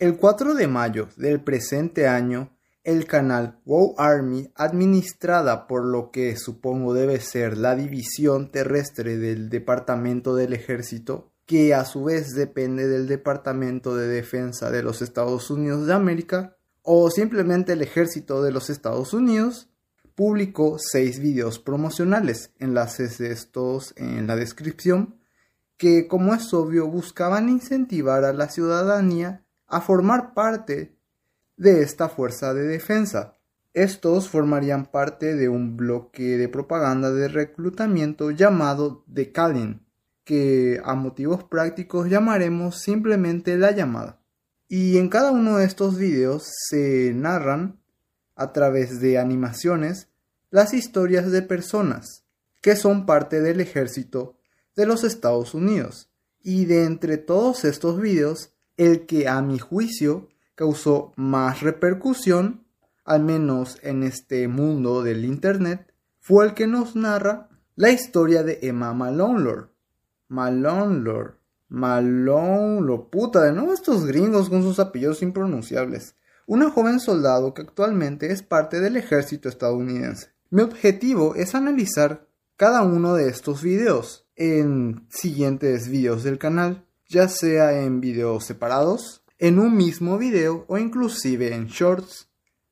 El 4 de mayo del presente año, el canal Wow Army, administrada por lo que supongo debe ser la división terrestre del Departamento del Ejército, que a su vez depende del Departamento de Defensa de los Estados Unidos de América, o simplemente el Ejército de los Estados Unidos, publicó seis videos promocionales, enlaces de estos en la descripción, que como es obvio buscaban incentivar a la ciudadanía a formar parte de esta fuerza de defensa. Estos formarían parte de un bloque de propaganda de reclutamiento llamado The Calling, que a motivos prácticos llamaremos simplemente la llamada. Y en cada uno de estos videos se narran, a través de animaciones, las historias de personas que son parte del ejército de los Estados Unidos. Y de entre todos estos videos, el que a mi juicio causó más repercusión, al menos en este mundo del Internet, fue el que nos narra la historia de Emma Malone Malone Lord. Malone, lo puta, de nuevo estos gringos con sus apellidos impronunciables. Una joven soldado que actualmente es parte del ejército estadounidense. Mi objetivo es analizar cada uno de estos videos en siguientes videos del canal, ya sea en videos separados, en un mismo video o inclusive en shorts,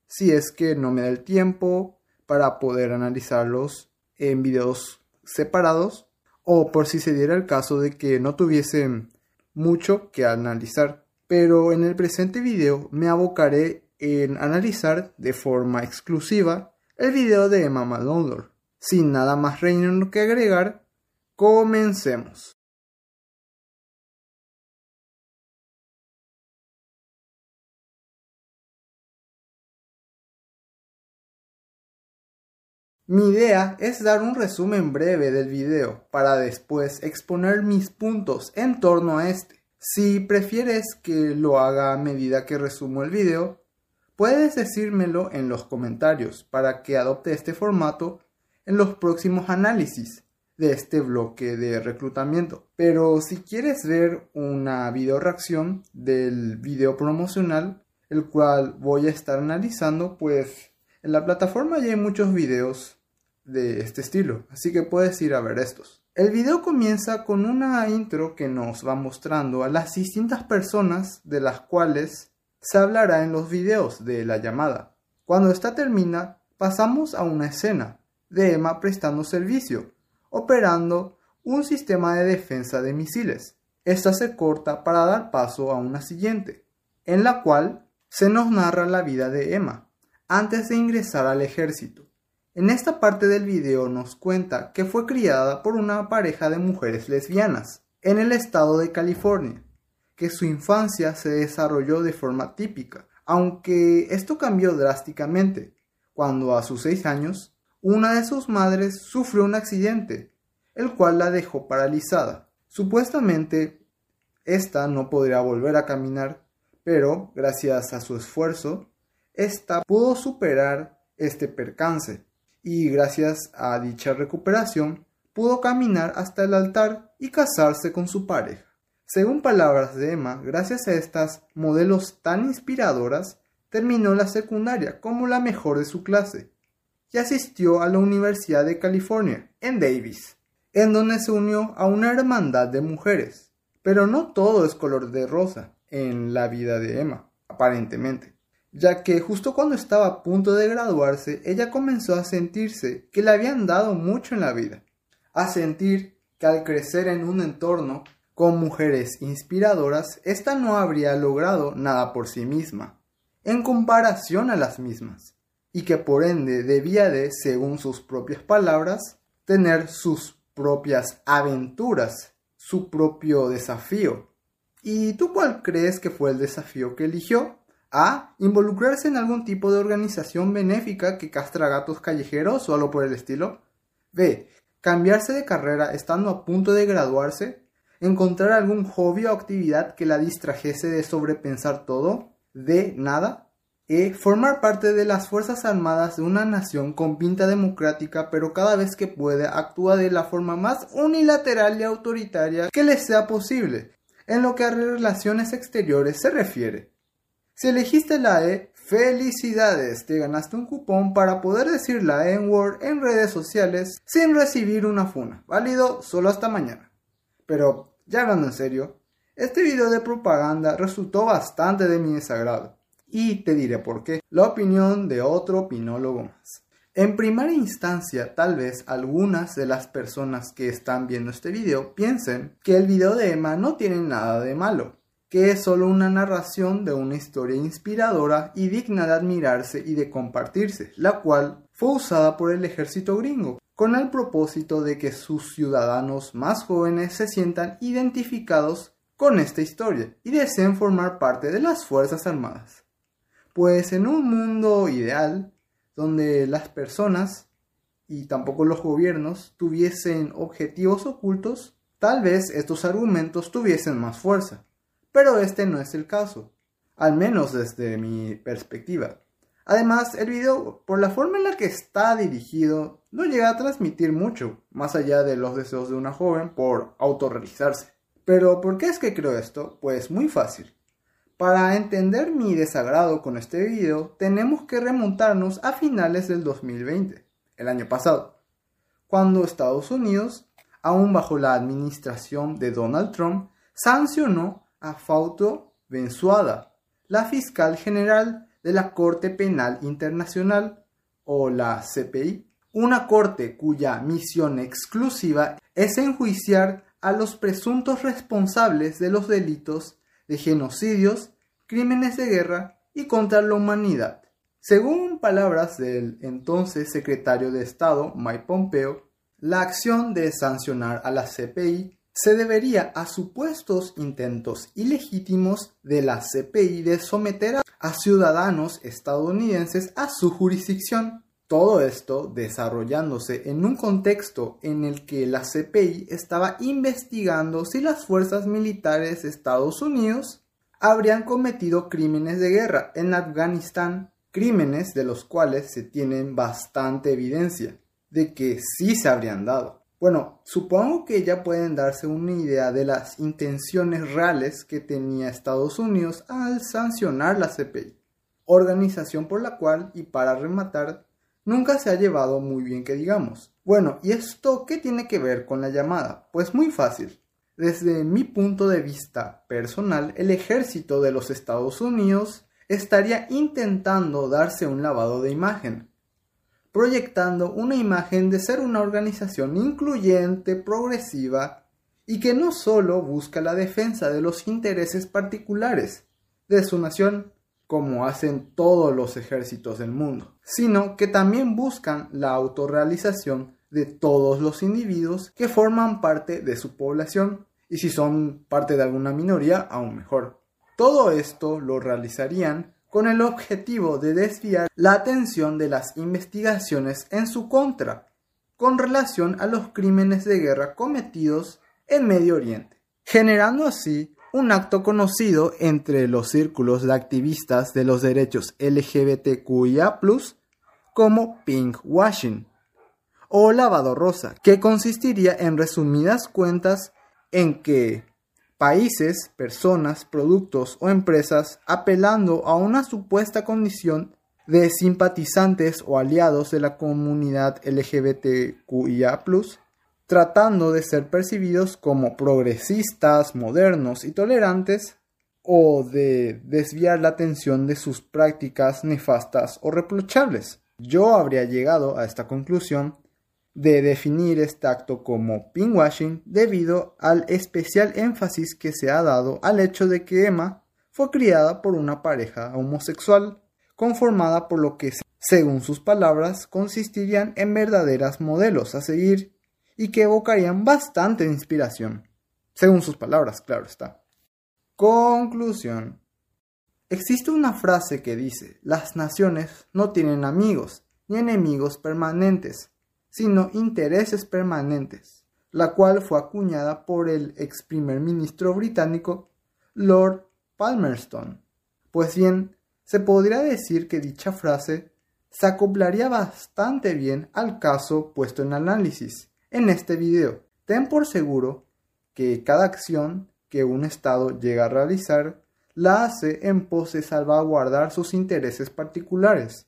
si es que no me da el tiempo para poder analizarlos en videos separados o por si se diera el caso de que no tuviesen mucho que analizar. Pero en el presente video me abocaré en analizar de forma exclusiva el video de Emma Malone. Sin nada más reino que agregar, comencemos. Mi idea es dar un resumen breve del video para después exponer mis puntos en torno a este. Si prefieres que lo haga a medida que resumo el video, puedes decírmelo en los comentarios para que adopte este formato en los próximos análisis de este bloque de reclutamiento. Pero si quieres ver una video reacción del video promocional, el cual voy a estar analizando, pues en la plataforma ya hay muchos videos de este estilo, así que puedes ir a ver estos. El video comienza con una intro que nos va mostrando a las distintas personas de las cuales se hablará en los videos de la llamada. Cuando esta termina, pasamos a una escena de Emma prestando servicio, operando un sistema de defensa de misiles. Esta se corta para dar paso a una siguiente, en la cual se nos narra la vida de Emma antes de ingresar al ejército. En esta parte del video nos cuenta que fue criada por una pareja de mujeres lesbianas en el estado de California, que su infancia se desarrolló de forma típica, aunque esto cambió drásticamente cuando a sus seis años una de sus madres sufrió un accidente, el cual la dejó paralizada. Supuestamente, esta no podría volver a caminar, pero gracias a su esfuerzo, esta pudo superar este percance y gracias a dicha recuperación pudo caminar hasta el altar y casarse con su pareja. Según palabras de Emma, gracias a estas modelos tan inspiradoras, terminó la secundaria como la mejor de su clase y asistió a la Universidad de California, en Davis, en donde se unió a una hermandad de mujeres. Pero no todo es color de rosa en la vida de Emma, aparentemente ya que justo cuando estaba a punto de graduarse, ella comenzó a sentirse que le habían dado mucho en la vida, a sentir que al crecer en un entorno con mujeres inspiradoras, ésta no habría logrado nada por sí misma, en comparación a las mismas, y que por ende debía de, según sus propias palabras, tener sus propias aventuras, su propio desafío. ¿Y tú cuál crees que fue el desafío que eligió? A. Involucrarse en algún tipo de organización benéfica que castra gatos callejeros o algo por el estilo. B. Cambiarse de carrera estando a punto de graduarse. Encontrar algún hobby o actividad que la distrajese de sobrepensar todo. D. Nada. E. Formar parte de las Fuerzas Armadas de una nación con pinta democrática, pero cada vez que puede actúa de la forma más unilateral y autoritaria que le sea posible, en lo que a relaciones exteriores se refiere. Si elegiste la E, felicidades, te ganaste un cupón para poder decir la N-word en redes sociales sin recibir una funa, válido solo hasta mañana. Pero, ya hablando en serio, este video de propaganda resultó bastante de mi desagrado. Y te diré por qué. La opinión de otro opinólogo más. En primera instancia, tal vez algunas de las personas que están viendo este video piensen que el video de Emma no tiene nada de malo, que es solo una narración de una historia inspiradora y digna de admirarse y de compartirse, la cual fue usada por el ejército gringo, con el propósito de que sus ciudadanos más jóvenes se sientan identificados con esta historia y deseen formar parte de las Fuerzas Armadas. Pues en un mundo ideal, donde las personas y tampoco los gobiernos tuviesen objetivos ocultos, tal vez estos argumentos tuviesen más fuerza. Pero este no es el caso, al menos desde mi perspectiva. Además, el video, por la forma en la que está dirigido, no llega a transmitir mucho, más allá de los deseos de una joven por autorrealizarse. Pero, ¿por qué es que creo esto? Pues muy fácil. Para entender mi desagrado con este video, tenemos que remontarnos a finales del 2020, el año pasado, cuando Estados Unidos, aún bajo la administración de Donald Trump, sancionó a Fausto Bensuada, la fiscal general de la Corte Penal Internacional, o la CPI, una corte cuya misión exclusiva es enjuiciar a los presuntos responsables de los delitos de genocidios, crímenes de guerra y contra la humanidad. Según palabras del entonces secretario de Estado Mike Pompeo, la acción de sancionar a la CPI se debería a supuestos intentos ilegítimos de la CPI de someter a ciudadanos estadounidenses a su jurisdicción. Todo esto desarrollándose en un contexto en el que la CPI estaba investigando si las fuerzas militares de Estados Unidos habrían cometido crímenes de guerra en Afganistán, crímenes de los cuales se tienen bastante evidencia de que sí se habrían dado. Bueno, supongo que ya pueden darse una idea de las intenciones reales que tenía Estados Unidos al sancionar la CPI, organización por la cual, y para rematar, nunca se ha llevado muy bien que digamos. Bueno, ¿y esto qué tiene que ver con la llamada? Pues muy fácil. Desde mi punto de vista personal, el ejército de los Estados Unidos estaría intentando darse un lavado de imagen, proyectando una imagen de ser una organización incluyente, progresiva y que no solo busca la defensa de los intereses particulares de su nación, como hacen todos los ejércitos del mundo, sino que también buscan la autorrealización de todos los individuos que forman parte de su población, y si son parte de alguna minoría, aún mejor. Todo esto lo realizarían con el objetivo de desviar la atención de las investigaciones en su contra, con relación a los crímenes de guerra cometidos en Medio Oriente, generando así un acto conocido entre los círculos de activistas de los derechos LGBTQIA como pink washing o lavado rosa, que consistiría en resumidas cuentas en que países, personas, productos o empresas apelando a una supuesta condición de simpatizantes o aliados de la comunidad LGBTQIA tratando de ser percibidos como progresistas, modernos y tolerantes, o de desviar la atención de sus prácticas nefastas o reprochables. Yo habría llegado a esta conclusión de definir este acto como pinkwashing debido al especial énfasis que se ha dado al hecho de que Emma fue criada por una pareja homosexual conformada por lo que, según sus palabras, consistirían en verdaderas modelos a seguir y que evocarían bastante inspiración, según sus palabras, claro está. Conclusión. Existe una frase que dice, las naciones no tienen amigos ni enemigos permanentes, sino intereses permanentes, la cual fue acuñada por el ex primer ministro británico Lord Palmerston. Pues bien, se podría decir que dicha frase se acoplaría bastante bien al caso puesto en análisis, en este video. Ten por seguro que cada acción que un Estado llega a realizar la hace en pos salvaguardar sus intereses particulares.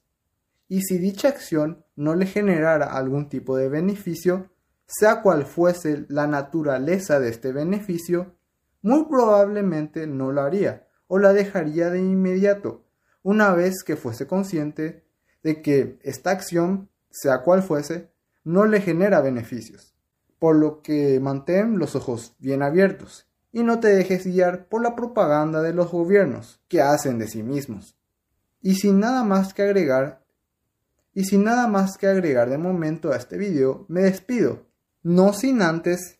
Y si dicha acción no le generara algún tipo de beneficio, sea cual fuese la naturaleza de este beneficio, muy probablemente no lo haría o la dejaría de inmediato, una vez que fuese consciente de que esta acción, sea cual fuese, no le genera beneficios. Por lo que mantén los ojos bien abiertos y no te dejes guiar por la propaganda de los gobiernos que hacen de sí mismos. Y sin nada más que agregar, y sin nada más que agregar de momento a este video, me despido, no sin antes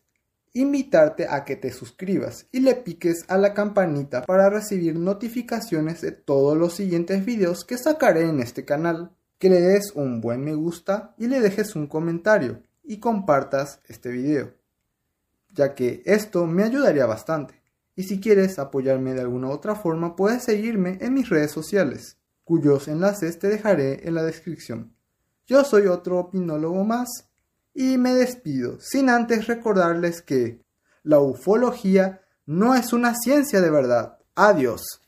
invitarte a que te suscribas y le piques a la campanita para recibir notificaciones de todos los siguientes videos que sacaré en este canal, que le des un buen me gusta y le dejes un comentario y compartas este video, ya que esto me ayudaría bastante. Y si quieres apoyarme de alguna otra forma, puedes seguirme en mis redes sociales, cuyos enlaces te dejaré en la descripción. Yo soy otro opinólogo más y me despido, sin antes recordarles que la ufología no es una ciencia de verdad. Adiós.